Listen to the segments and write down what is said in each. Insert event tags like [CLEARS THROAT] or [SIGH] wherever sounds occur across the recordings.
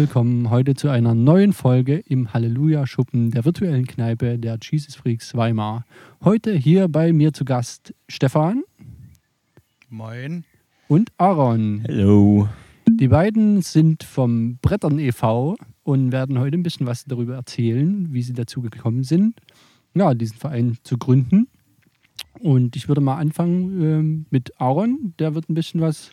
willkommen heute zu einer neuen Folge im Halleluja-Schuppen der virtuellen Kneipe der Jesus Freaks Weimar. Heute hier bei mir zu Gast Stefan. Moin. Und Aaron. Hallo. Die beiden sind vom Brettern e.V. und werden heute ein bisschen was darüber erzählen, wie sie dazu gekommen sind, ja, diesen Verein zu gründen. Und ich würde mal anfangen ähm, mit Aaron. Der wird ein bisschen was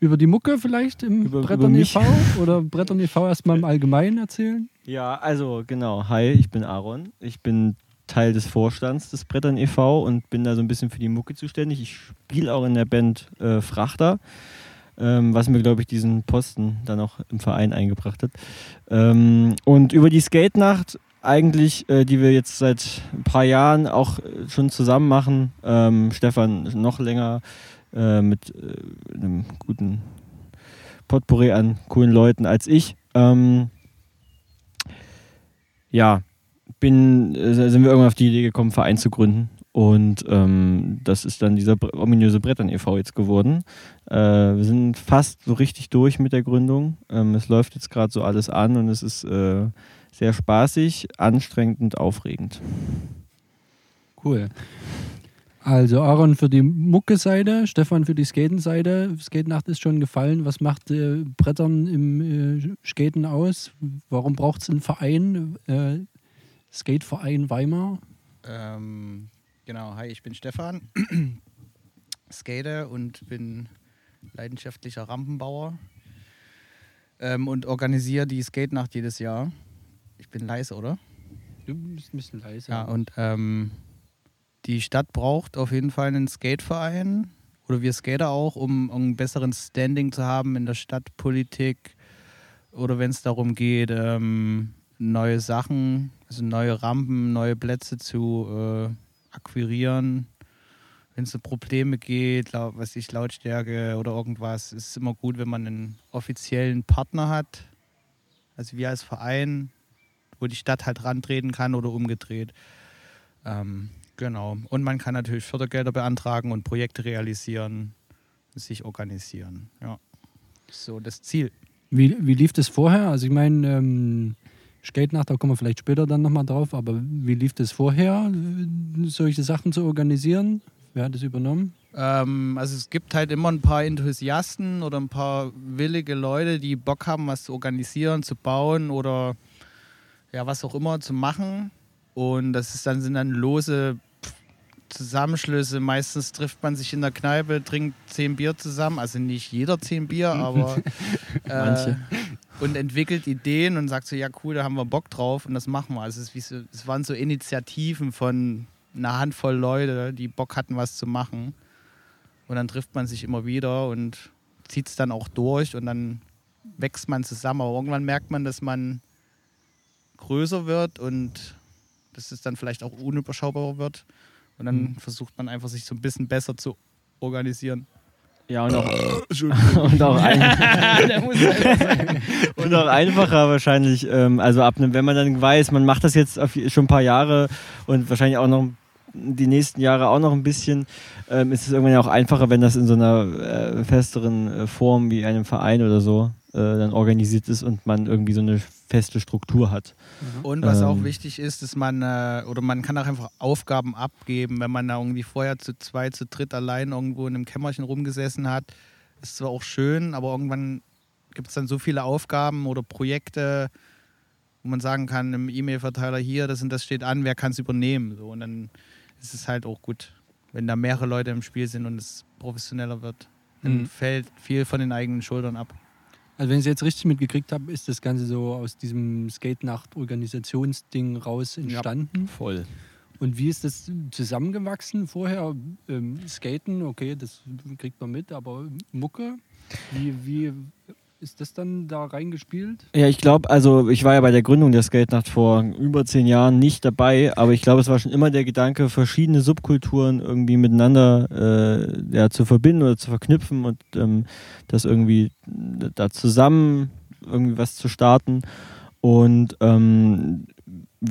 über die Mucke vielleicht im über, Brettern über e.V. oder Brettern e.V. erstmal im Allgemeinen erzählen? Ja, also genau. Hi, ich bin Aaron. Ich bin Teil des Vorstands des Brettern e.V. und bin da so ein bisschen für die Mucke zuständig. Ich spiele auch in der Band äh, Frachter, ähm, was mir, glaube ich, diesen Posten dann auch im Verein eingebracht hat. Ähm, und über die Skate-Nacht eigentlich, äh, die wir jetzt seit ein paar Jahren auch äh, schon zusammen machen. Ähm, Stefan noch länger äh, mit äh, einem guten Potpourri an coolen Leuten als ich. Ähm, ja, bin, äh, sind wir irgendwann auf die Idee gekommen, einen Verein zu gründen. Und ähm, das ist dann dieser ominöse Brettern e.V. jetzt geworden. Äh, wir sind fast so richtig durch mit der Gründung. Ähm, es läuft jetzt gerade so alles an und es ist äh, sehr spaßig, anstrengend und aufregend. Cool. Also Aaron für die Mucke-Seite, Stefan für die Skaten-Seite. Skatenacht ist schon gefallen. Was macht äh, Brettern im äh, Skaten aus? Warum braucht es einen Verein? Äh, Skateverein Weimar? Ähm, genau, hi, ich bin Stefan. [CLEARS THROAT] Skater und bin leidenschaftlicher Rampenbauer ähm, und organisiere die Skatenacht jedes Jahr. Ich bin leise, oder? Du bist ein bisschen leise. Ja, und ähm, die Stadt braucht auf jeden Fall einen Skateverein oder wir Skater auch, um, einen besseren Standing zu haben in der Stadtpolitik oder wenn es darum geht, ähm, neue Sachen, also neue Rampen, neue Plätze zu äh, akquirieren. Wenn es um Probleme geht, was ich Lautstärke oder irgendwas, ist es immer gut, wenn man einen offiziellen Partner hat. Also wir als Verein, wo die Stadt halt rantreten kann oder umgedreht. Ähm, Genau. Und man kann natürlich Fördergelder beantragen und Projekte realisieren, sich organisieren. Ja. So das Ziel. Wie, wie lief das vorher? Also ich meine, ähm, Skatenacht, da kommen wir vielleicht später dann nochmal drauf, aber wie lief das vorher, solche Sachen zu organisieren? Wer hat das übernommen? Ähm, also es gibt halt immer ein paar Enthusiasten oder ein paar willige Leute, die Bock haben, was zu organisieren, zu bauen oder ja, was auch immer zu machen. Und das ist dann, sind dann lose Zusammenschlüsse. Meistens trifft man sich in der Kneipe, trinkt zehn Bier zusammen. Also nicht jeder zehn Bier, [LAUGHS] aber äh, und entwickelt Ideen und sagt so, ja cool, da haben wir Bock drauf und das machen wir. Also es, so, es waren so Initiativen von einer Handvoll Leute, die Bock hatten, was zu machen. Und dann trifft man sich immer wieder und zieht es dann auch durch und dann wächst man zusammen. Aber irgendwann merkt man, dass man größer wird und dass es dann vielleicht auch unüberschaubarer wird. Und dann mhm. versucht man einfach, sich so ein bisschen besser zu organisieren. Ja, und auch, [LAUGHS] [LAUGHS] und auch, ein [LAUGHS] und auch einfacher wahrscheinlich. Ähm, also ab wenn man dann weiß, man macht das jetzt schon ein paar Jahre und wahrscheinlich auch noch die nächsten Jahre auch noch ein bisschen, ähm, ist es irgendwann auch einfacher, wenn das in so einer äh, festeren äh, Form wie einem Verein oder so äh, dann organisiert ist und man irgendwie so eine feste Struktur hat. Mhm. Und was ähm, auch wichtig ist, dass man, äh, oder man kann auch einfach Aufgaben abgeben, wenn man da irgendwie vorher zu zwei, zu dritt allein irgendwo in einem Kämmerchen rumgesessen hat. Ist zwar auch schön, aber irgendwann gibt es dann so viele Aufgaben oder Projekte, wo man sagen kann, im E-Mail-Verteiler hier, das und das steht an, wer kann es übernehmen. So, und dann ist es halt auch gut, wenn da mehrere Leute im Spiel sind und es professioneller wird. Dann mhm. fällt viel von den eigenen Schultern ab. Also wenn ich es jetzt richtig mitgekriegt habe, ist das Ganze so aus diesem Skate-Nacht-Organisationsding raus entstanden. Ja, voll. Und wie ist das zusammengewachsen vorher? Ähm, Skaten, okay, das kriegt man mit, aber Mucke, wie, wie ist das dann da reingespielt? Ja, ich glaube, also ich war ja bei der Gründung der Skate-Nacht vor über zehn Jahren nicht dabei, aber ich glaube, es war schon immer der Gedanke, verschiedene Subkulturen irgendwie miteinander äh, ja, zu verbinden oder zu verknüpfen und ähm, das irgendwie da zusammen irgendwie was zu starten. Und ähm,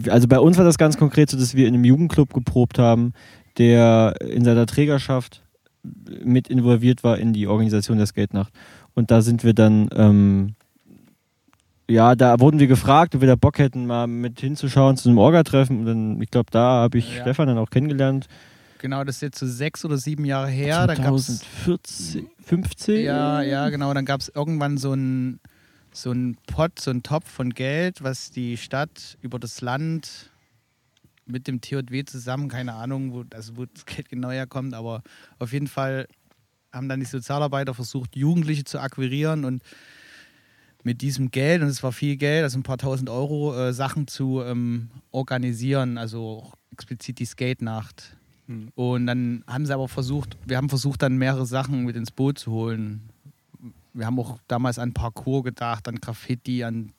also bei uns war das ganz konkret so, dass wir in einem Jugendclub geprobt haben, der in seiner Trägerschaft mit involviert war in die Organisation der Skate-Nacht. Und da sind wir dann ähm, ja, da wurden wir gefragt, ob wir da Bock hätten, mal mit hinzuschauen zu einem Orga-Treffen. Und dann, ich glaube, da habe ich Ja. Stefan dann auch kennengelernt. Genau, das ist jetzt so sechs oder sieben Jahre her. Dann gab's, 2014, 15? ja, ja, genau. Dann gab es irgendwann so ein so ein Pot, so ein Topf von Geld, was die Stadt über das Land mit dem TJW zusammen, keine Ahnung, wo, also wo das Geld genau herkommt, aber auf jeden Fall haben dann die Sozialarbeiter versucht, Jugendliche zu akquirieren und mit diesem Geld, und es war viel Geld, also ein paar tausend Euro, äh, Sachen zu ähm, organisieren, also auch explizit die Skate-Nacht. Hm. Und dann haben sie aber versucht, wir haben versucht, dann mehrere Sachen mit ins Boot zu holen. Wir haben auch damals an Parkour gedacht, an Graffiti, an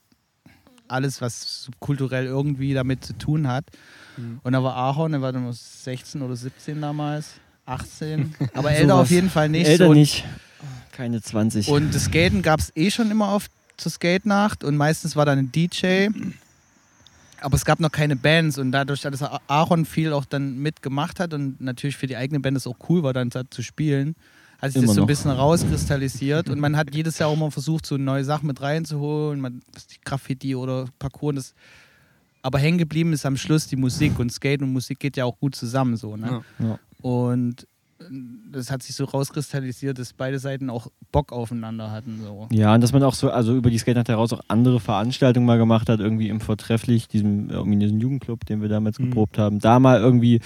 alles, was subkulturell irgendwie damit zu tun hat. Mhm. Und da war Ahorn, der war dann 16 oder 17 damals, 18, [LAUGHS] aber älter auf Sowas. jeden Fall nicht. Älter und, nicht. Keine 20. und das Skaten gab es eh schon immer auf zur Skate-Nacht und meistens war dann ein DJ. Aber es gab noch keine Bands und dadurch, dass Aaron viel auch dann mitgemacht hat und natürlich für die eigene Band es auch cool war, dann da zu spielen, hat sich Immer das so ein noch. bisschen rauskristallisiert und man hat jedes Jahr auch mal versucht, so neue Sachen mit reinzuholen, man, Graffiti oder Parkour, das, aber hängen geblieben ist am Schluss die Musik und Skate und Musik geht ja auch gut zusammen so, ne? Ja. Ja. Und äh, das hat sich so rauskristallisiert, dass beide Seiten auch Bock aufeinander hatten. So. Ja, und dass man auch so, also über die Skate Nacht heraus auch andere Veranstaltungen mal gemacht hat, irgendwie im Vortrefflich, diesem ominösen Jugendclub, den wir damals Mhm. geprobt haben. Da mal irgendwie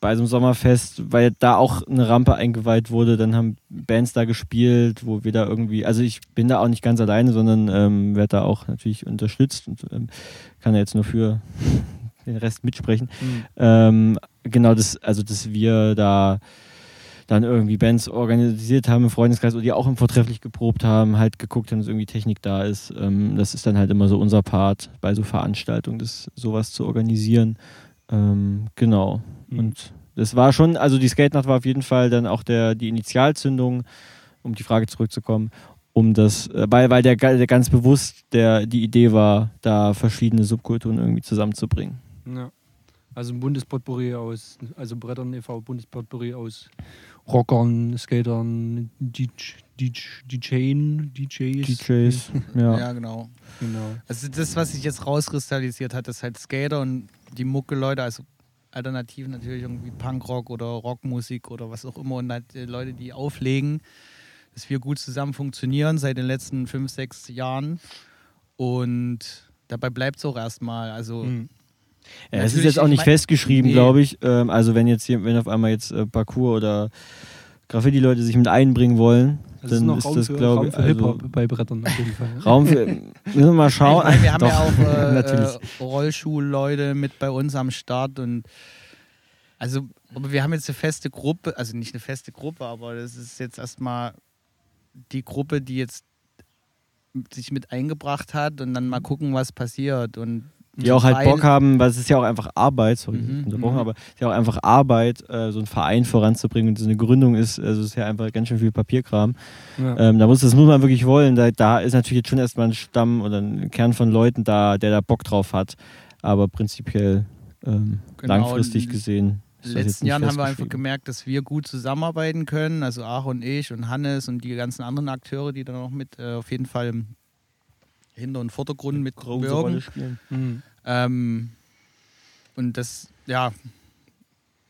bei so einem Sommerfest, weil da auch eine Rampe eingeweiht wurde, dann haben Bands da gespielt, wo wir da irgendwie, also ich bin da auch nicht ganz alleine, sondern ähm, werde da auch natürlich unterstützt und ähm, kann ja jetzt nur für [LAUGHS] den Rest mitsprechen. Mhm. Ähm, genau, das, also dass wir da dann irgendwie Bands organisiert haben im Freundeskreis oder die auch im Vortrefflich geprobt haben, halt geguckt haben, dass irgendwie Technik da ist. Ähm, das ist dann halt immer so unser Part bei so Veranstaltungen, das sowas zu organisieren. Ähm, genau. Mhm. Und das war schon, also die Skate-Nacht war auf jeden Fall dann auch der, die Initialzündung, um die Frage zurückzukommen, um das, äh, weil, weil der, der ganz bewusst der, die Idee war, da verschiedene Subkulturen irgendwie zusammenzubringen. Ja. Also ein Bundespotpourri aus, also Brettern e.V. Bundespotpourri aus Rockern, Skatern, DJ, DJs. DJs, ja. Ja, genau. Genau. Also das, was sich jetzt rauskristallisiert hat, ist halt Skater und die Mucke-Leute, also Alternativen natürlich irgendwie Punkrock oder Rockmusik oder was auch immer und halt äh, Leute, die auflegen, dass wir gut zusammen funktionieren seit den letzten fünf, sechs Jahren und dabei bleibt es auch erstmal. Also Mhm. Ja, es ist jetzt auch ich nicht mein- festgeschrieben, Nee. glaube ich. Ähm, also wenn jetzt hier, wenn auf einmal jetzt äh, Parkour oder Graffiti-Leute sich mit einbringen wollen, Also dann ist Raum das, glaube Raum ich, für also Hip-Hop bei Brettern auf jeden Fall. Raum für. [LAUGHS] Müssen wir mal schauen. Ich meine, wir haben Doch, ja auch [LAUGHS] äh, natürlich. äh, Rollschuhleute mit bei uns am Start und also, aber wir haben jetzt eine feste Gruppe, also nicht eine feste Gruppe, aber das ist jetzt erstmal die Gruppe, die jetzt sich mit eingebracht hat und dann mal gucken, was passiert und die auch halt Bock haben, weil es ist ja auch einfach Arbeit, sorry, Mhm, unterbrochen, mhm. aber es ist ja auch einfach Arbeit, äh, so einen Verein voranzubringen und so eine Gründung ist, also es ist ja einfach ganz schön viel Papierkram. Ja. Ähm, da muss, das muss man wirklich wollen. Da, da ist natürlich jetzt schon erstmal ein Stamm oder ein Kern von Leuten da, der da Bock drauf hat. Aber prinzipiell ähm, Genau, langfristig gesehen. In den letzten Jahren haben wir einfach gemerkt, dass wir gut zusammenarbeiten können. Also Aaron und ich und Hannes und die ganzen anderen Akteure, die dann auch mit äh, auf jeden Fall Hinter- und Vordergrund mit große Rolle spielen. Mhm. Ähm, und das, ja,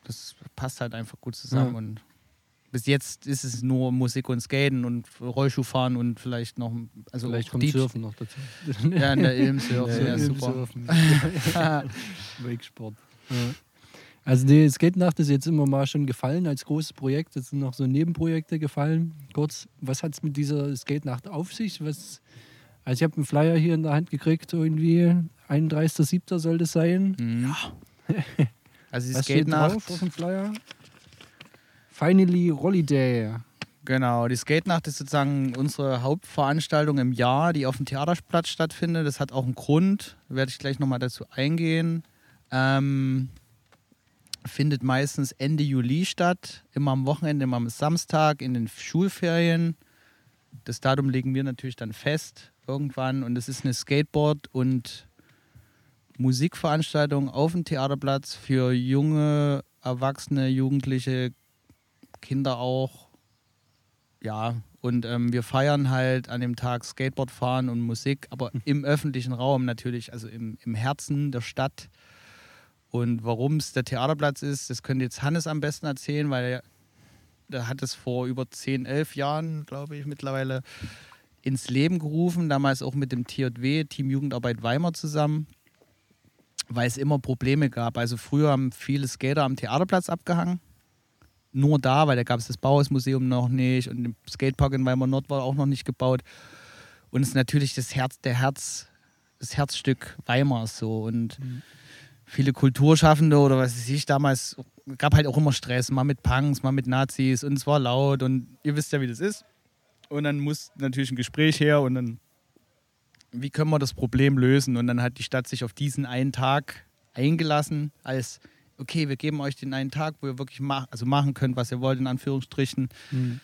das passt halt einfach gut zusammen. Ja. Und bis jetzt ist es nur Musik und Skaten und Rollschuhfahren und vielleicht noch, also Vielleicht kommt Surfen noch dazu. [LAUGHS] Ja, in der Ilmsurf, Ja, ja, ja, super. Surfen. [LAUGHS] Wakesport. Ja. Also die Skate-Nacht ist jetzt immer mal schon gefallen als großes Projekt. Jetzt sind noch so Nebenprojekte gefallen. Kurz, was hat es mit dieser Skate-Nacht auf sich? Was, also ich habe einen Flyer hier in der Hand gekriegt, irgendwie 31.07. soll das sein. Mhm. [LAUGHS] Also die Was steht drauf Skate-Nacht, auf dem Flyer? Finally Holiday. genau, die Skate-Nacht ist sozusagen unsere Hauptveranstaltung im Jahr, die auf dem Theaterplatz stattfindet. Das hat auch einen Grund, werde ich gleich nochmal dazu eingehen. Ähm, findet meistens Ende Juli statt, immer am Wochenende, immer am Samstag in den Schulferien. Das Datum legen wir natürlich dann fest irgendwann und es ist eine Skateboard- und Musikveranstaltung auf dem Theaterplatz für junge, Erwachsene, Jugendliche, Kinder auch. Ja, Und ähm, wir feiern halt an dem Tag Skateboard fahren und Musik, aber im öffentlichen Raum natürlich, also im, im Herzen der Stadt. Und warum es der Theaterplatz ist, das könnte jetzt Hannes am besten erzählen, weil er, der hat es vor über 10, 11 Jahren, glaube ich, mittlerweile ins Leben gerufen, damals auch mit dem TJW, Team Jugendarbeit Weimar zusammen, weil es immer Probleme gab. Also früher haben viele Skater am Theaterplatz abgehangen, nur da, weil da gab es das Bauhausmuseum noch nicht und der Skatepark in Weimar Nord war auch noch nicht gebaut. Und es ist natürlich das Herz, der Herz, das Herzstück Weimars so und Mhm. viele Kulturschaffende oder was weiß ich damals gab halt auch immer Stress, mal mit Punks, mal mit Nazis und es war laut und ihr wisst ja, wie das ist. Und dann muss natürlich ein Gespräch her und dann, wie können wir das Problem lösen? Und dann hat die Stadt sich auf diesen einen Tag eingelassen, als, okay, wir geben euch den einen Tag, wo ihr wirklich mach, also machen könnt, was ihr wollt, in Anführungsstrichen. Mhm.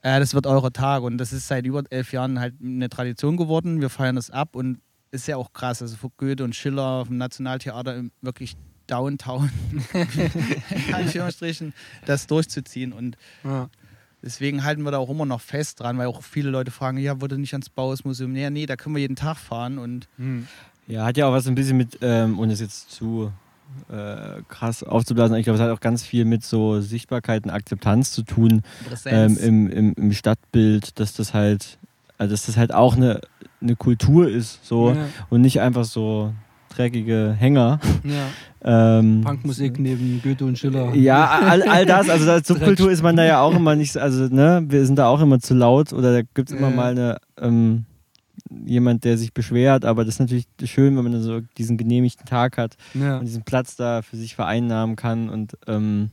Äh, das wird euer Tag und das ist seit über elf Jahren halt eine Tradition geworden. Wir feiern das ab und ist ja auch krass. Also für Goethe und Schiller vom Nationaltheater wirklich Downtown, [LAUGHS] in Anführungsstrichen, das durchzuziehen. Und Ja. Deswegen halten wir da auch immer noch fest dran, weil auch viele Leute fragen, ja, wurde nicht ans Bauhausmuseum? Nee, nee, da können wir jeden Tag fahren und Mhm. Ja, hat ja auch was ein bisschen mit, ähm, ohne es jetzt zu äh, krass aufzublasen, ich glaube, es hat auch ganz viel mit so Sichtbarkeit und Akzeptanz zu tun ähm, im, im, im Stadtbild, dass das halt, also dass das halt auch eine, eine Kultur ist, so Ja. und nicht einfach so dreckige Hänger. ja. [LAUGHS] Ähm, Punkmusik neben Goethe und Schiller. Ja, all, all das, also als [LAUGHS] Subkultur ist man da ja auch immer nicht, so- also ne, wir sind da auch immer zu laut oder da gibt es immer Ja. mal eine, ähm, jemand, der sich beschwert, aber das ist natürlich schön, wenn man so diesen genehmigten Tag hat Ja. und diesen Platz da für sich vereinnahmen kann und ähm,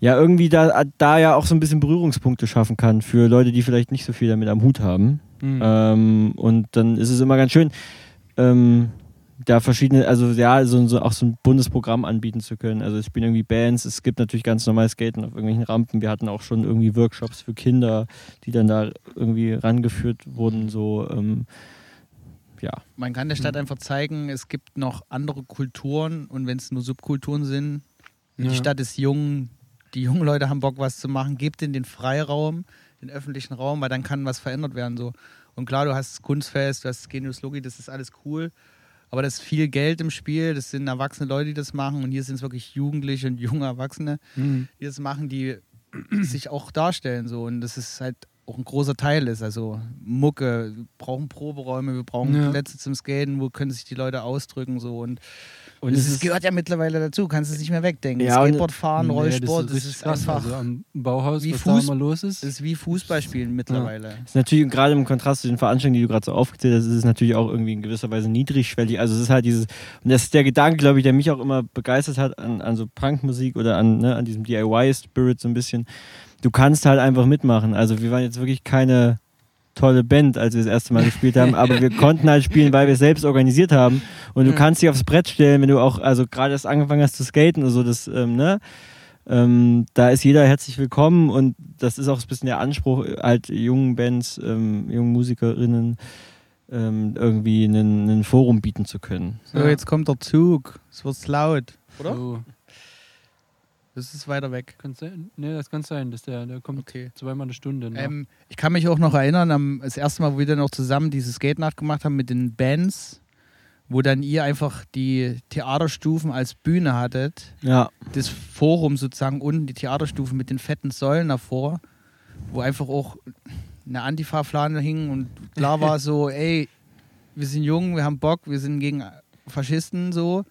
ja, irgendwie da, da ja auch so ein bisschen Berührungspunkte schaffen kann für Leute, die vielleicht nicht so viel damit am Hut haben. Mhm. Ähm, und dann ist es immer ganz schön, ähm, da verschiedene, also ja, so, so auch so ein Bundesprogramm anbieten zu können. Also es spielen irgendwie Bands, es gibt natürlich ganz normal Skaten auf irgendwelchen Rampen. Wir hatten auch schon irgendwie Workshops für Kinder, die dann da irgendwie rangeführt wurden. So, ähm, ja. Man kann der Stadt einfach zeigen, es gibt noch andere Kulturen und wenn es nur Subkulturen sind, Ja. die Stadt ist jung, die jungen Leute haben Bock, was zu machen, gebt ihnen den Freiraum, den öffentlichen Raum, weil dann kann was verändert werden. So. Und klar, du hast das Kunstfest, du hast das Genius Logi, das ist alles cool, aber das ist viel Geld im Spiel, das sind erwachsene Leute, die das machen und hier sind es wirklich Jugendliche und junge Erwachsene, Mhm. die das machen, die [CLEARS THROAT] sich auch darstellen so und das ist halt auch ein großer Teil ist. Also Mucke, wir brauchen Proberäume, wir brauchen Ja. Plätze zum Skaten, wo können sich die Leute ausdrücken so und, Und das es ist, ist- gehört ja mittlerweile dazu, kannst es nicht mehr wegdenken. Ja, Skateboard fahren, Nee, Rollsport, das ist, richtig krass. einfach Also am Bauhaus, wie was Fuß- da immer los ist. das ist wie Fußballspielen mittlerweile. Das ist natürlich gerade im Kontrast zu den Veranstaltungen, die du gerade so aufgezählt hast, ist es natürlich auch irgendwie in gewisser Weise niedrigschwellig. Also es ist halt dieses, und das ist der Gedanke, glaube ich, der mich auch immer begeistert hat an, an so Punkmusik oder an, ne, an diesem DIY-Spirit so ein bisschen. Du kannst halt einfach mitmachen. Also wir waren jetzt wirklich keine tolle Band, als wir das erste Mal gespielt haben, aber wir konnten halt spielen, weil wir es selbst organisiert haben. Und du Mhm. kannst dich aufs Brett stellen, wenn du auch, also gerade erst angefangen hast zu skaten und so, das, ähm, ne? Ähm, da ist jeder herzlich willkommen und das ist auch ein bisschen der Anspruch, halt jungen Bands, ähm, jungen Musikerinnen ähm, irgendwie einen, einen Forum bieten zu können. So, Ja. jetzt kommt der Zug. Es wird laut. Oder? So, Das ist weiter weg. kann sein. Nee, das kann sein, dass der, der kommt Okay. zweimal eine Stunde. Ne? Ähm, ich kann mich auch noch erinnern, am, das erste Mal, wo wir dann noch zusammen diese Skate-Nacht gemacht haben mit den Bands, wo dann ihr einfach die Theaterstufen als Bühne hattet. Ja, Das Forum sozusagen unten, die Theaterstufen mit den fetten Säulen davor, wo einfach auch eine Antifa-Flane hing und klar war [LAUGHS] so, ey, wir sind jung, wir haben Bock, wir sind gegen Faschisten so,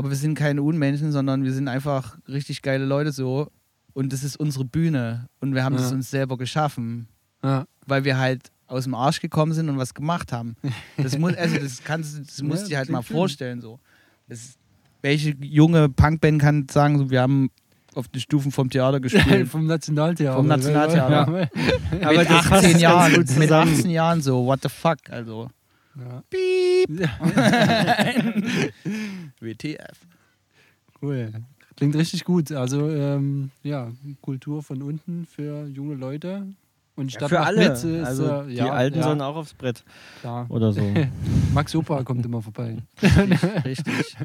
aber wir sind keine Unmenschen, sondern wir sind einfach richtig geile Leute so und das ist unsere Bühne und wir haben Ja. das uns selber geschaffen, ja. weil wir halt aus dem Arsch gekommen sind und was gemacht haben. Das muss, also das [LAUGHS] kannst das musst du dir halt mal schön. vorstellen so. Das, welche junge Punkband kann sagen, so, wir haben auf den Stufen vom Theater [LAUGHS] gespielt? Vom Nationaltheater. Vom Nationaltheater. Ja. Aber mit das passt 18 ganz Jahren, mit zusammen. 18 Jahren so, what the fuck, also. Ja. Piep. [LAUGHS] WTF. Cool. Klingt richtig gut. Also, ähm, ja, Kultur von unten für junge Leute. Und die Ja, Stadt für alle. Mit, ist, also äh, die ja, Alten ja, sollen auch aufs Brett Klar. oder so. [LAUGHS] Max Opa kommt immer vorbei. [LAUGHS] Richtig. richtig.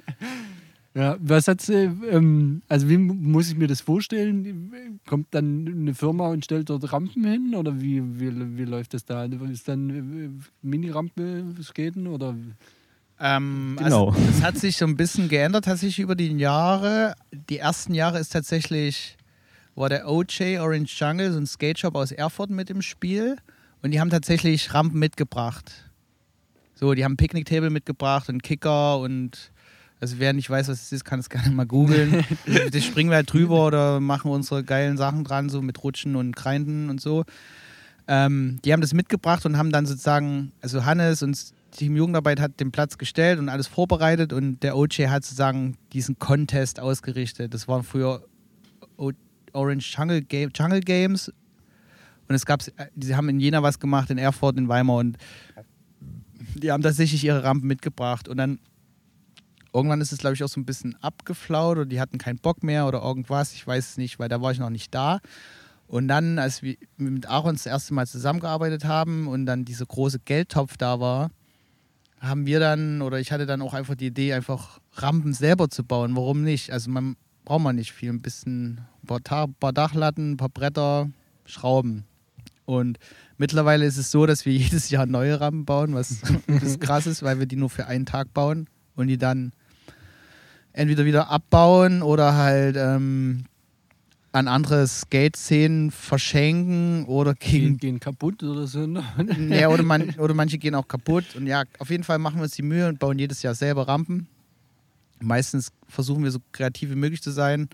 Ja, was hat sie, ähm, also wie muss ich mir das vorstellen? Kommt dann eine Firma und stellt dort Rampen hin oder wie, wie, wie läuft das da? Ist dann äh, Mini-Rampe skaten oder? Ähm, Genau. Also, es hat sich so ein bisschen geändert tatsächlich über die Jahre. Die ersten Jahre ist tatsächlich, war der OJ Orange Jungle, so ein Skate Shop aus Erfurt mit im Spiel. Und die haben tatsächlich Rampen mitgebracht. So, die haben Picknicktable mitgebracht und Kicker und also wer nicht weiß, was es ist, kann es [LAUGHS] gerne mal googeln. das springen wir halt drüber oder machen unsere geilen Sachen dran, so mit Rutschen und Grinden und so. Ähm, die haben das mitgebracht und haben dann sozusagen, also Hannes und Team Jugendarbeit hat den Platz gestellt und alles vorbereitet und der OJ hat sozusagen diesen Contest ausgerichtet. Das waren früher Orange Jungle, Game, Jungle Games und es gab, die haben in Jena was gemacht, in Erfurt, in Weimar und die haben tatsächlich ihre Rampen mitgebracht und dann irgendwann ist es, glaube ich, auch so ein bisschen abgeflaut oder die hatten keinen Bock mehr oder irgendwas. Ich weiß es nicht, weil da war ich noch nicht da. Und dann, als wir mit Aaron das erste Mal zusammengearbeitet haben und dann dieser große Geldtopf da war, haben wir dann, oder ich hatte dann auch einfach die Idee, einfach Rampen selber zu bauen. Warum nicht? Also man braucht man nicht viel. Ein bisschen, ein paar, Dachlatten, ein paar Bretter, Schrauben. Und mittlerweile ist es so, dass wir [LAUGHS] jedes Jahr neue Rampen bauen, was krass ist, weil wir die nur für einen Tag bauen und die dann entweder wieder abbauen oder halt ähm, an andere Skate-Szenen verschenken oder Gehen, gehen kaputt oder so? ne? [LAUGHS] Ja, oder, man, [LAUGHS] oder manche gehen auch kaputt. Und ja, auf jeden Fall machen wir uns die Mühe und bauen jedes Jahr selber Rampen. Meistens versuchen wir so kreativ wie möglich zu sein.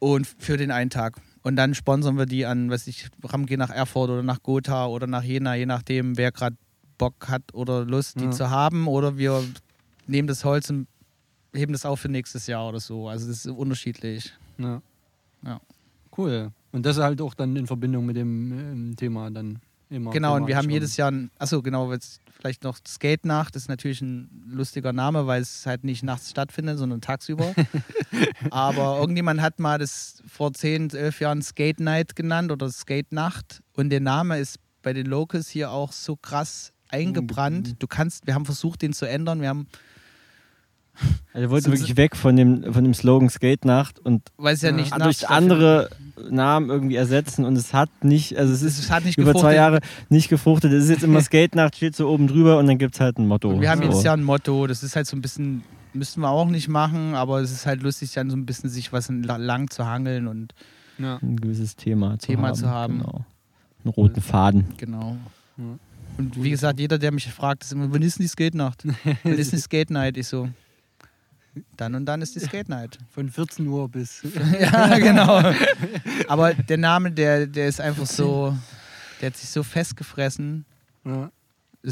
Und für den einen Tag. Und dann sponsern wir die an, weiß ich, Rampen gehen nach Erfurt oder nach Gotha oder nach Jena, je nachdem, wer gerade Bock hat oder Lust, die Ja. zu haben. Oder wir nehmen das Holz und heben das auf für nächstes Jahr oder so. Also das ist unterschiedlich. Ja. Ja. Cool. Und das halt auch dann in Verbindung mit dem ähm, Thema dann immer. Genau, und wir haben jedes Jahr, ein, achso, genau, jetzt vielleicht noch Skate Nacht, das ist natürlich ein lustiger Name, weil es halt nicht nachts stattfindet, sondern tagsüber. [LAUGHS] Aber irgendjemand hat mal das vor 10, 11 Jahren Skate Night genannt oder Skate Nacht und der Name ist bei den Locals hier auch so krass eingebrannt. Du kannst, wir haben versucht, den zu ändern, wir haben, Also er wollte So- wirklich weg von dem, von dem Slogan Skate Nacht und weil es ja, Ja. nicht durch nachts andere Namen irgendwie ersetzen und es hat nicht, also es ist es hat nicht über zwei. Jahre nicht gefruchtet. Es ist jetzt immer [LAUGHS] Skate Nacht, steht so oben drüber und dann gibt es halt ein Motto. Und wir haben so. jedes Jahr ein Motto, das ist halt so ein bisschen, müssten wir auch nicht machen, aber es ist halt lustig, dann so ein bisschen sich was lang zu hangeln und Ja. ein gewisses Thema zu Thema haben. zu haben. Genau. Einen roten Faden. Genau. Ja. Und wie gesagt, jeder, der mich fragt, ist immer, wann ist denn die Skate Nacht? [LAUGHS] wann ist die Skate Night? Ich so, dann und dann ist die Skate Night. Von 14 Uhr bis. [LAUGHS] ja, genau. Aber der Name, der, der ist einfach so, der hat sich so festgefressen. ja.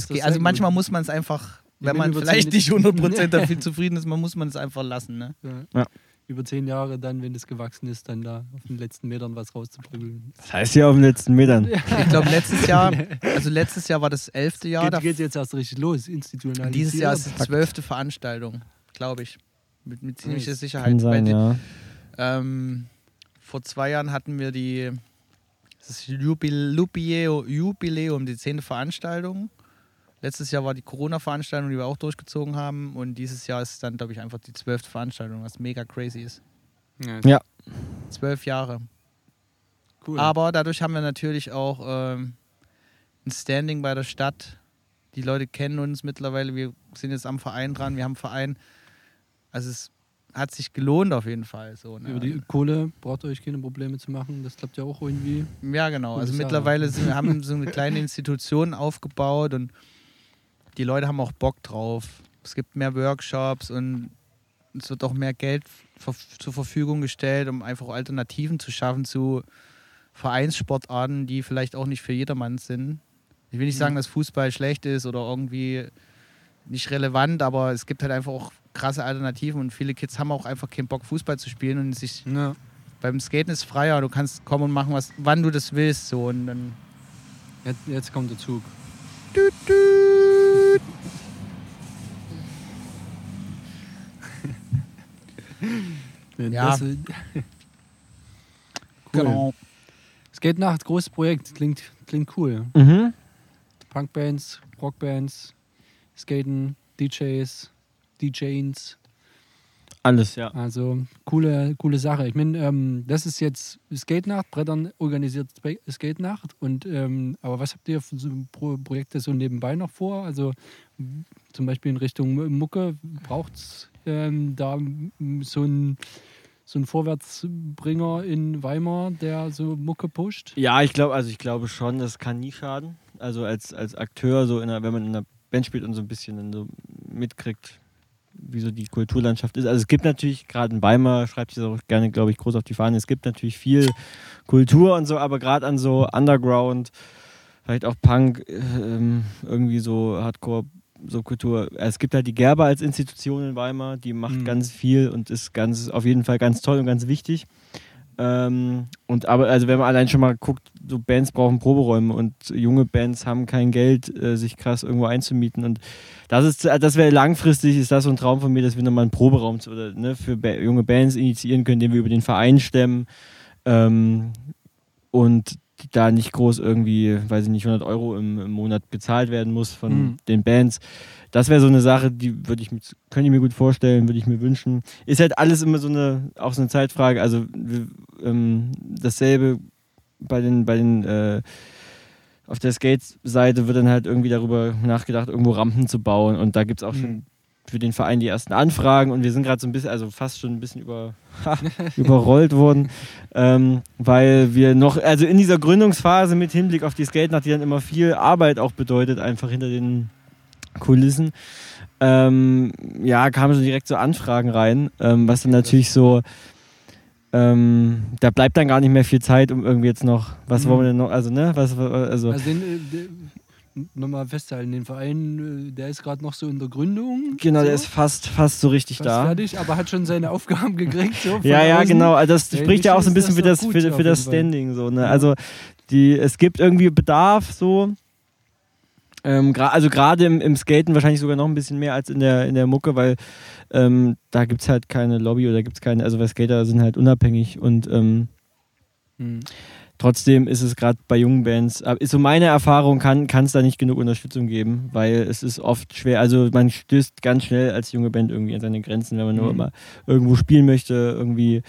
Geht, also manchmal gut. muss man es einfach, wenn man vielleicht nicht 100% [LAUGHS] dafür zufrieden ist, man muss man es einfach lassen. Ne? Ja. Ja. Über zehn Jahre dann, wenn das gewachsen ist, dann da auf den letzten Metern was rauszuprügeln. Das heißt ja auf den letzten Metern. Ich glaube, letztes Jahr, [LAUGHS] also letztes Jahr war das elfte Jahr. geht, da- geht jetzt erst richtig los, institutionalisiert. Dieses Jahr ist die zwölfte Veranstaltung, glaube ich. Mit, mit ziemlicher. Sicherheit. Kann sein, ja. ähm, vor zwei Jahren hatten wir die das Jubileo- Jubiläum, die zehnte Veranstaltung. Letztes Jahr war die Corona-Veranstaltung, die wir auch durchgezogen haben. Und dieses Jahr ist dann, glaube ich, einfach die zwölfte Veranstaltung, was mega crazy ist. Ja, Ja. Zwölf Jahre. cool. Aber dadurch haben wir natürlich auch ähm, ein Standing bei der Stadt. Die Leute kennen uns mittlerweile. Wir sind jetzt am Verein dran. Wir haben einen Verein. Also es hat sich gelohnt auf jeden Fall. So, ne? Über die Kohle braucht ihr euch keine Probleme zu machen. Das klappt ja auch irgendwie. Ja, genau. Also mittlerweile sind, wir haben [LAUGHS] so eine kleine Institution aufgebaut und die Leute haben auch Bock drauf. Es gibt mehr Workshops und es wird auch mehr Geld zur Verfügung gestellt, um einfach Alternativen zu schaffen zu Vereinssportarten, die vielleicht auch nicht für jedermann sind. Ich will nicht sagen, Mhm. dass Fußball schlecht ist oder irgendwie nicht relevant, aber es gibt halt einfach auch krasse Alternativen und viele Kids haben auch einfach keinen Bock, Fußball zu spielen und sich Ja. beim Skaten ist freier, du kannst kommen und machen, was, wann du das willst. So. Und dann Jetzt, jetzt kommt der Zug. Ja. Das, cool. Genau. Skate Nacht, großes Projekt, klingt, klingt cool. Mhm. Punkbands, Rockbands, Skaten, DJs, DJs. Alles, ja. Also coole, coole Sache. Ich meine, ähm, das ist jetzt Skate-Nacht, Brettern organisiert Skate-Nacht. Und ähm, aber was habt ihr für so Pro Projekte so nebenbei noch vor? Also zum Beispiel in Richtung Mucke braucht es ähm, da so ein so ein Vorwärtsbringer in Weimar, der so Mucke pusht? Ja, ich glaube, also ich glaube schon, das kann nie schaden. Also als, als Akteur, so in einer, wenn man in einer Band spielt und so ein bisschen so mitkriegt, wie so die Kulturlandschaft ist. Also es gibt natürlich, gerade in Weimar, schreibt sich auch gerne, glaube ich, groß auf die Fahne, es gibt natürlich viel Kultur und so, aber gerade an so Underground, vielleicht auch Punk, ähm, irgendwie so Hardcore, so Kultur. Es gibt halt die Gerber als Institution in Weimar, die macht Mhm. ganz viel und ist ganz, auf jeden Fall ganz toll und ganz wichtig. Ähm, und aber, also wenn man allein schon mal guckt, so Bands brauchen Proberäume und junge Bands haben kein Geld, äh, sich krass irgendwo einzumieten. Und das ist, das wäre langfristig, ist das so ein Traum von mir, dass wir nochmal einen Proberaum zu, oder, ne, für junge Bands initiieren können, den wir über den Verein stemmen. Ähm, und da nicht groß irgendwie, weiß ich nicht, 100 Euro im, im Monat gezahlt werden muss von Mhm. den Bands. Das wäre so eine Sache, die würde ich mir, könnte ich mir gut vorstellen, würde ich mir wünschen. Ist halt alles immer so eine, auch so eine Zeitfrage. Also ähm, dasselbe bei den, bei den äh, auf der Skate-Seite wird dann halt irgendwie darüber nachgedacht, irgendwo Rampen zu bauen. Und da gibt es auch Mhm. schon für den Verein die ersten Anfragen und wir sind gerade so ein bisschen, also fast schon ein bisschen über, [LAUGHS] überrollt worden, ähm, weil wir noch, also in dieser Gründungsphase mit Hinblick auf die Skate-Nacht, die dann immer viel Arbeit auch bedeutet, einfach hinter den Kulissen, ähm, ja, kamen so direkt so Anfragen rein, ähm, was dann natürlich so, ähm, da bleibt dann gar nicht mehr viel Zeit, um irgendwie jetzt noch, was Mhm. wollen wir denn noch, also ne, was, also, Also den, äh, den, nochmal festhalten, den Verein, äh, der ist gerade noch so in der Gründung. genau, so, der ist fast, fast so richtig fast da. fertig, aber hat schon seine Aufgaben [LAUGHS] gekriegt. So, Ja, ja, außen. genau. Also das Ja, spricht ja auch so ein bisschen für das für, für das. Standing. So, ne? Ja. Also die, es gibt irgendwie Bedarf so. Ähm, gra- also gerade im, im Skaten wahrscheinlich sogar noch ein bisschen mehr als in der, in der Mucke, weil ähm, da gibt es halt keine Lobby oder gibt es keine, also weil Skater sind halt unabhängig und ähm, Hm. Trotzdem ist es gerade bei jungen Bands, aber ist so meine Erfahrung, kann es da nicht genug Unterstützung geben, weil es ist oft schwer, also man stößt ganz schnell als junge Band irgendwie an seine Grenzen, wenn man nur Mhm. mal irgendwo spielen möchte, irgendwie äh,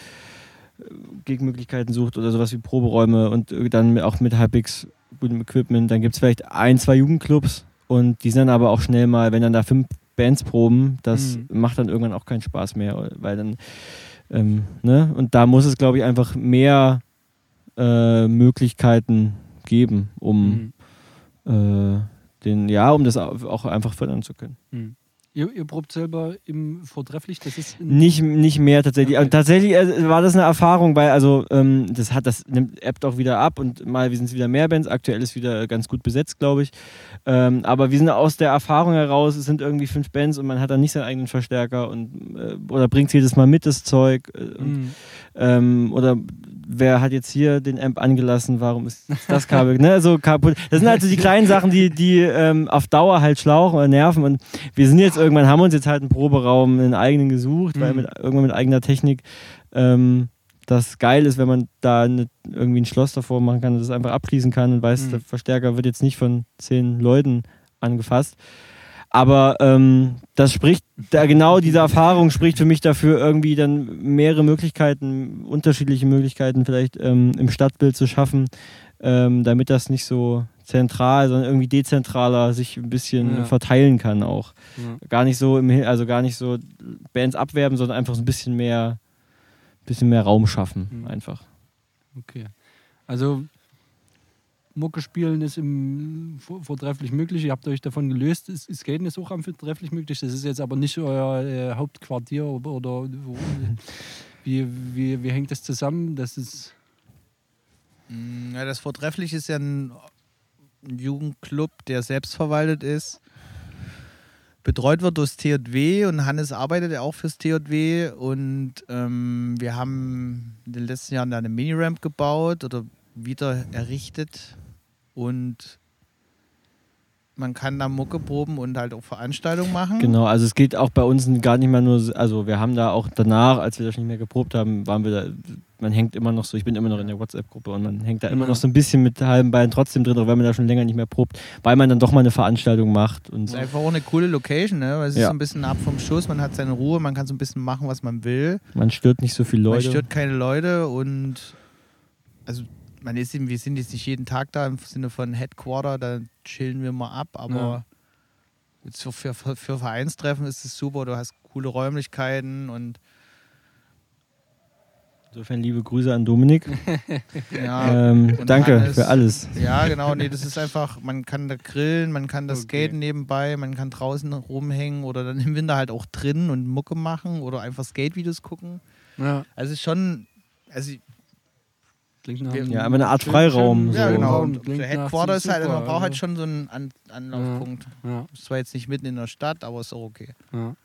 Gegenmöglichkeiten sucht oder sowas wie Proberäume und äh, dann auch mit halbwegs gutem Equipment, dann gibt es vielleicht ein, zwei Jugendclubs und die sind dann aber auch schnell mal, wenn dann da fünf Bands proben, das Mhm. macht dann irgendwann auch keinen Spaß mehr, weil dann, ähm, ne, und da muss es, glaube ich, einfach mehr äh, Möglichkeiten geben, um Hm. äh, den, ja, um das au- auch einfach fördern zu können. Hm. Ihr, ihr probt selber im Vortrefflich, das ist Nicht, nicht mehr tatsächlich. Okay. Tatsächlich äh, war das eine Erfahrung, weil also ähm, das hat das nimmt ebbt auch wieder ab und mal wir sind wieder mehr Bands. Aktuell ist wieder ganz gut besetzt, glaube ich. Ähm, aber wir sind aus der Erfahrung heraus, es sind irgendwie fünf Bands und man hat dann nicht seinen eigenen Verstärker und äh, oder bringt jedes Mal mit das Zeug äh, und, Hm. ähm, oder wer hat jetzt hier den Amp angelassen, warum ist das Kabel ne, so kaputt. Das sind also die kleinen Sachen, die, die ähm, auf Dauer halt schlauchen oder nerven und wir sind jetzt irgendwann, haben uns jetzt halt einen Proberaum, einen eigenen gesucht, weil Mhm. mit, irgendwann mit eigener Technik ähm, das geil ist, wenn man da eine, irgendwie ein Schloss davor machen kann und das einfach abschließen kann und weiß, Mhm. der Verstärker wird jetzt nicht von zehn Leuten angefasst. Aber ähm, das spricht, da genau diese Erfahrung spricht für mich dafür, irgendwie dann mehrere Möglichkeiten, unterschiedliche Möglichkeiten vielleicht ähm, im Stadtbild zu schaffen, ähm, damit das nicht so zentral, sondern irgendwie dezentraler sich ein bisschen Ja. verteilen kann auch. Ja. Gar nicht so im, also gar nicht so Bands abwerben, sondern einfach so ein bisschen mehr, bisschen mehr Raum schaffen, Mhm. einfach. Okay. Also Mucke spielen ist im vor- vortrefflich möglich. Ihr habt euch davon gelöst. Ist, ist Skaten ist auch am vortrefflich möglich. Das ist jetzt aber nicht euer äh, Hauptquartier oder, oder wie, wie, wie hängt das zusammen? Das ist Mm, Ja, das Vortreffliche ist ja ein Jugendclub, der selbstverwaltet ist. Betreut wird durchs TJW und Hannes arbeitet ja auch fürs TJW und ähm, wir haben in den letzten Jahren da eine Mini-Ramp gebaut oder wieder errichtet und man kann da Mucke proben und halt auch Veranstaltungen machen. Genau, also es geht auch bei uns gar nicht mehr nur, so- also wir haben da auch danach, als wir das nicht mehr geprobt haben, waren wir da, man hängt immer noch so, ich bin immer noch in der WhatsApp-Gruppe und man hängt da immer noch so ein bisschen mit halben Beinen trotzdem drin, auch wenn man da schon länger nicht mehr probt, weil man dann doch mal eine Veranstaltung macht und Es ist einfach auch eine coole Location, ne? Weil es ist Ja. so ein bisschen ab vom Schuss, man hat seine Ruhe, man kann so ein bisschen machen, was man will. man stört nicht so viele Man Leute. stört keine Leute und also man ist eben, wir sind jetzt nicht jeden Tag da im Sinne von Headquarter, da chillen wir mal ab, aber Ja. jetzt für, für, für Vereinstreffen ist es super, du hast coole Räumlichkeiten und Insofern liebe Grüße an Dominik. [LAUGHS] ja, ähm, danke Hannes. für alles. ja genau, nee, das ist einfach, man kann da grillen, man kann das Okay. skaten nebenbei, man kann draußen rumhängen oder dann im Winter halt auch drin und Mucke machen oder einfach Skate-Videos gucken. Ja, Also es ist schon, also klingt nach Ja, einem Ja, aber eine Art Freiraum, So. Ja, genau. Und Klingt der Headquarter ist halt, super, man braucht halt also. schon so einen An Anlaufpunkt. Ja, Ist zwar jetzt nicht mitten in der Stadt, aber ist auch okay. ja.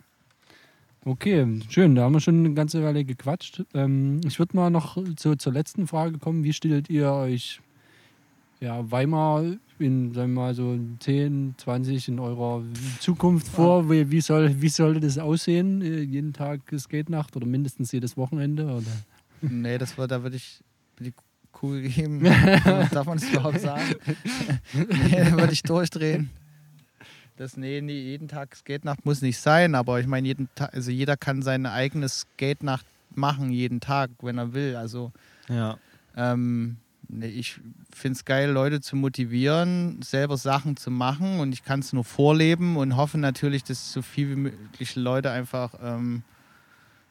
Okay, schön. Da haben wir schon eine ganze Weile gequatscht. Ähm, ich würde mal noch so zur letzten Frage kommen. Wie stellt ihr euch ja, Weimar in, sagen wir mal, so 10, 20 in eurer Zukunft vor? Wie, wie, soll, wie sollte das aussehen? Äh, Jeden Tag Skate-Nacht oder mindestens jedes Wochenende? Oder? nee, das war, da würde ich die Kugel geben. [LAUGHS] Darf man das überhaupt sagen? nee, da würde ich durchdrehen. Das, nee, nee, jeden Tag Skate-Nacht muss nicht sein, aber ich meine, jeden Tag, also jeder kann seine eigene Skate-Nacht machen, jeden Tag, wenn er will. Also Ja. Ähm, nee, ich finde es geil, Leute zu motivieren, selber Sachen zu machen und ich kann es nur vorleben und hoffe natürlich, dass so viel wie möglich Leute einfach ähm,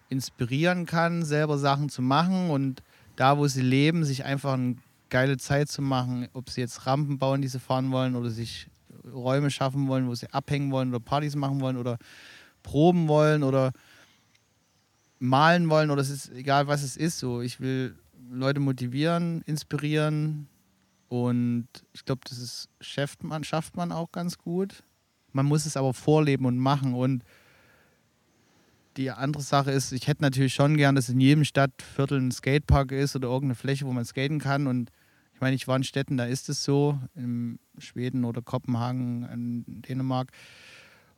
inspirieren kann, selber Sachen zu machen und da, wo sie leben, sich einfach eine geile Zeit zu machen, ob sie jetzt Rampen bauen, die sie fahren wollen oder sich Räume schaffen wollen, wo sie abhängen wollen oder Partys machen wollen oder proben wollen oder malen wollen oder es ist egal, was es ist. So, ich will Leute motivieren, inspirieren und ich glaube, das ist, schafft man, schafft man auch ganz gut. Man muss es aber vorleben und machen und die andere Sache ist, ich hätte natürlich schon gern, dass in jedem Stadtviertel ein Skatepark ist oder irgendeine Fläche, wo man skaten kann und ich meine, ich war in Städten, da ist es so, in Schweden oder Kopenhagen, in Dänemark,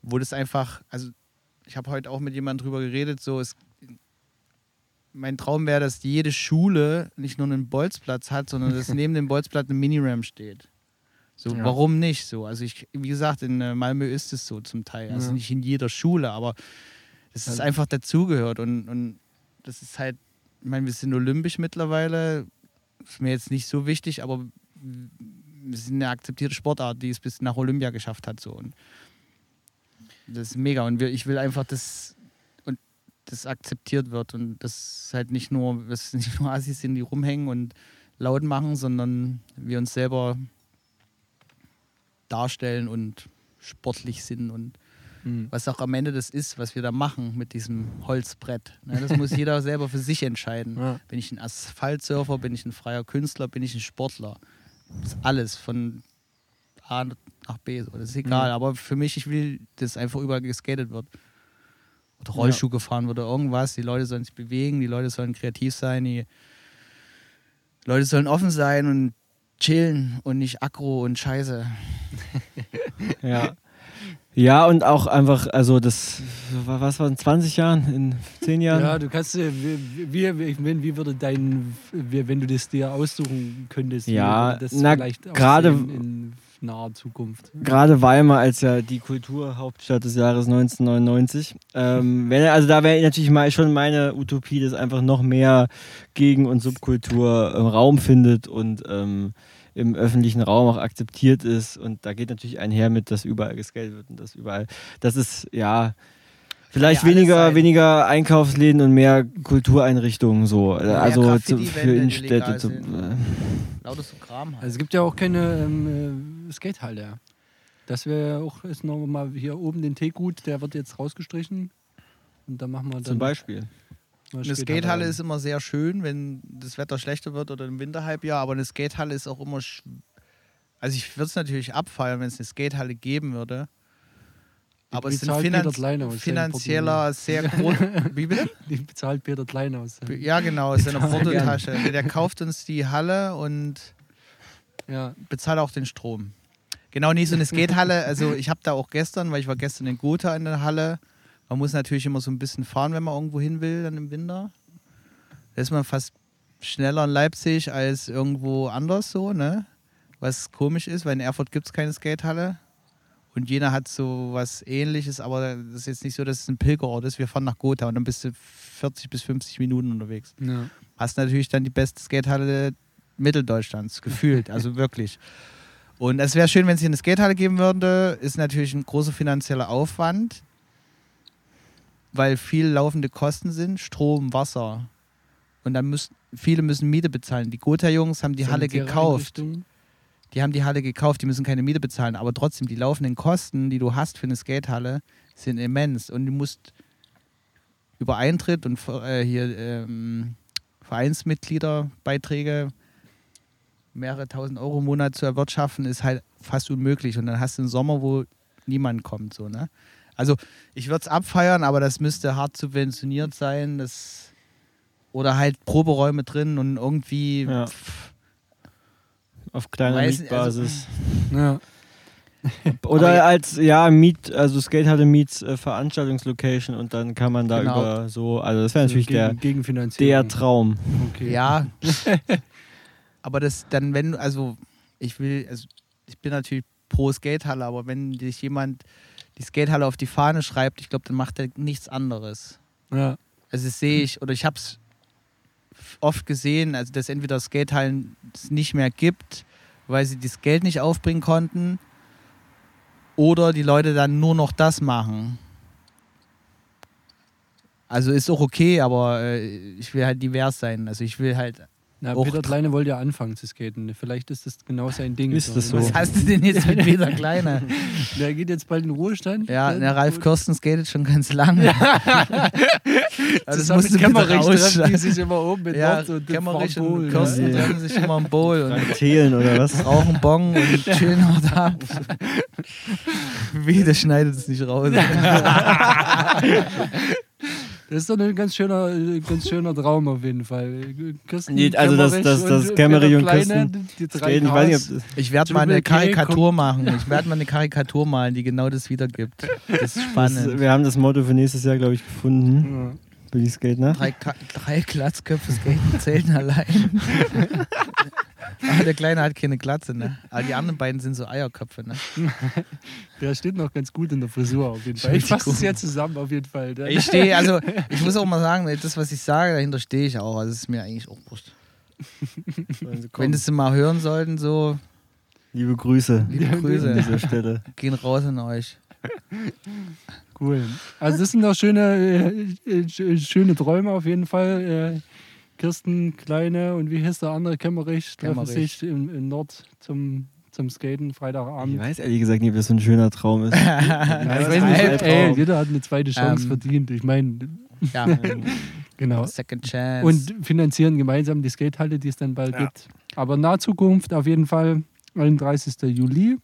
wo das einfach, also ich habe heute auch mit jemandem drüber geredet, so es, mein Traum wäre, dass jede Schule nicht nur einen Bolzplatz hat, sondern dass [LAUGHS] neben dem Bolzplatz eine Miniram steht. So, Ja. warum nicht so? Also ich, wie gesagt, in äh, Malmö ist es so zum Teil. Also Ja. nicht in jeder Schule, aber es ist Ja. einfach dazugehört und, und das ist halt, ich meine, wir sind olympisch mittlerweile, ist mir jetzt nicht so wichtig, aber wir sind eine akzeptierte Sportart, die es bis nach Olympia geschafft hat. So. Und das ist mega. Und wir, ich will einfach, dass und das akzeptiert wird und das halt nicht nur, dass nicht nur Assis sind, die rumhängen und laut machen, sondern wir uns selber darstellen und sportlich sind und Mhm. was auch am Ende das ist, was wir da machen mit diesem Holzbrett. Ne, das muss [LAUGHS] jeder selber für sich entscheiden. Ja. Bin ich ein Asphaltsurfer, bin ich ein freier Künstler, bin ich ein Sportler? Das ist alles von A nach B. So. Das ist egal. Ja. Aber für mich, ich will, dass einfach überall geskatet wird. Oder Rollschuh gefahren wird oder irgendwas. Die Leute sollen sich bewegen, die Leute sollen kreativ sein, die Leute sollen offen sein und chillen und nicht aggro und scheiße. [LAUGHS] Ja. Ja, und auch einfach, also das, was war in 20 Jahren, in 10 Jahren? Ja, du kannst, äh, wie, wie, wie, ich meine, wie würde dein, wenn du das dir aussuchen könntest, Ja, das na, vielleicht gerade- in naher Zukunft? Gerade Weimar als ja die Kulturhauptstadt des Jahres 1999. Ähm, wenn, also da wäre natürlich mal schon meine Utopie, dass einfach noch mehr Gegen- und Subkultur ähm, Raum findet und ähm, im öffentlichen Raum auch akzeptiert ist. Und da geht natürlich einher mit, dass überall gescalet wird und das überall. Das ist ja. Vielleicht ja weniger, weniger Einkaufsläden und mehr Kultureinrichtungen so. mehr also zu, für Innenstädte. Zu, äh, Lauter so Kram halt. Also es gibt ja auch keine ähm, äh, Skatehalle. Das wäre auch ist noch mal hier oben den Teegut, der wird jetzt rausgestrichen. Und dann machen wir dann zum Beispiel. Eine Skatehalle ist immer sehr schön, wenn das Wetter schlechter wird oder im Winterhalbjahr, aber eine Skatehalle ist auch immer. Also, ich würde es natürlich abfeiern, wenn es eine Skatehalle geben würde. Aber es Klein aus seinem finanzieller sehr groß. [LAUGHS] Wie bitte? Die bezahlt Peter Klein aus. Ja, genau, ist eine Portotasche. Der kauft uns die Halle und Ja, bezahlt auch den Strom. Genau, nicht so eine Skatehalle. Also ich habe da auch gestern, weil ich war gestern in Gotha in der Halle. Man muss natürlich immer so ein bisschen fahren, wenn man irgendwo hin will, dann im Winter. Da ist man fast schneller in Leipzig als irgendwo anders so, ne? Was komisch ist, weil in Erfurt gibt es keine Skatehalle. Und Jena hat so was ähnliches, aber das ist jetzt nicht so, dass es ein Pilgerort ist. Wir fahren nach Gotha und dann bist du 40 bis 50 Minuten unterwegs. Ja. Hast natürlich dann die beste Skatehalle Mitteldeutschlands, gefühlt, also [LAUGHS] wirklich. Und es wäre schön, wenn es hier eine Skatehalle geben würde. Ist natürlich ein großer finanzieller Aufwand, weil viel laufende Kosten sind, Strom, Wasser. Und dann müssen viele müssen Miete bezahlen. Die Gotha-Jungs haben die Halle gekauft. Die haben die Halle gekauft, die müssen keine Miete bezahlen, aber trotzdem, die laufenden Kosten, die du hast für eine Skatehalle, sind immens. Und du musst über Eintritt und äh, hier ähm, Vereinsmitgliederbeiträge mehrere tausend Euro im Monat zu erwirtschaften, ist halt fast unmöglich. Und dann hast du einen Sommer, wo niemand kommt. So, ne? Also ich würde es abfeiern, aber das müsste hart subventioniert sein. Das, oder halt Proberäume drin und irgendwie. Ja. Auf kleiner Weiß- Mietbasis. [LAUGHS] Ja. [LAUGHS] Oder als, ja, Miet, also Skatehalle Meets äh, Veranstaltungslocation und dann kann man da Genau. über so, also das wäre natürlich gegen, der, Gegenfinanzierung. der Traum. Okay. Ja. [LAUGHS] aber das dann, wenn, also ich will, also ich bin natürlich pro Skatehalle, aber wenn dich jemand die Skatehalle auf die Fahne schreibt, ich glaube, dann macht er nichts anderes. Ja. Also das sehe ich, oder ich habe es oft gesehen, also dass entweder Skatehallen es nicht mehr gibt, weil sie das Geld nicht aufbringen konnten, oder die Leute dann nur noch das machen. Also ist auch okay, aber äh, ich will halt divers sein. Also ich will halt. Na, Auch Peter Kleine wollte ja anfangen zu skaten. Vielleicht ist das genau sein Ding. Ist das so? Was hast du denn jetzt mit [LAUGHS] Peter Kleine? Der geht jetzt bald in den Ruhestand. Ja, der Ralf Kirsten skatet schon ganz [LAUGHS] lange. [LAUGHS] Also das Zusammen musst mit du bitte Kämmerich treffen die rausschneiden. sich immer oben mit Ja, und Kämmerich und? Kirsten Ja. treffen sich immer im Bowl und Thelen oder was? rauchen Bong und chillen dort ab. Wie, der schneidet es nicht raus. Das ist doch ein ganz schöner, äh, ganz schöner Traum auf jeden Fall. Kirsten, Nee, also das- Kämmerich das- das und Kämmerich und Kleine, Kirsten die drei Skaten, ich weiß nicht, Ich werde mal eine Karikatur machen. Ich werde mal eine Karikatur malen, die genau das wiedergibt. Das ist das, spannend. wir haben das Motto für nächstes Jahr, glaube ich, gefunden. Ja. Die Skate, ne? Drei, Ka drei Glatzköpfe skaten zählen allein. [LAUGHS] Aber der Kleine hat keine Glatze, ne? Aber die anderen beiden sind so Eierköpfe, ne? [LAUGHS] Der steht noch ganz gut in der Frisur auf jeden Fall. Ich fasse es ja zusammen auf jeden Fall. Der- Ich stehe, also ich muss auch mal [LAUGHS] sagen, das, was ich sage, dahinter stehe ich auch. Also es ist mir eigentlich auch wurscht. Wenn das sie mal hören sollten, so Liebe Grüße liebe an Grüße, dieser Stelle. [LAUGHS] gehen raus an euch. Cool. Also das sind doch schöne, äh, äh, sch- schöne Träume auf jeden Fall. Äh, Kirsten Kleine und wie hieß der andere Kämmerich treffen Kämmerich. sich im, im Nord zum, zum Skaten Ich Freitagabend. weiß ehrlich gesagt nicht, ob das so ein schöner Traum ist. [LAUGHS] Ja, ich weiß nicht, ey, jeder hat eine zweite Chance Ähm, verdient. Ich meine, Ja, [LAUGHS] genau. Second Chance. Und finanzieren gemeinsam die Skatehalle, die es dann bald gibt. Aber in naher Zukunft auf jeden Fall 31. Juli.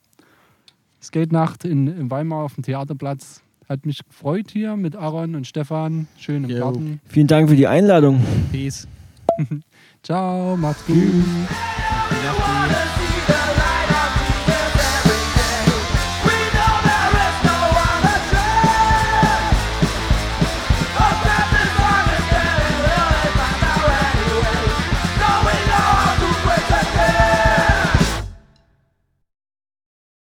Skate-Nacht in, in Weimar auf dem Theaterplatz. Hat mich gefreut hier mit Aaron und Stefan. Schön im. Garten. Vielen Dank für die Einladung. Peace. [LAUGHS] Ciao, macht's gut.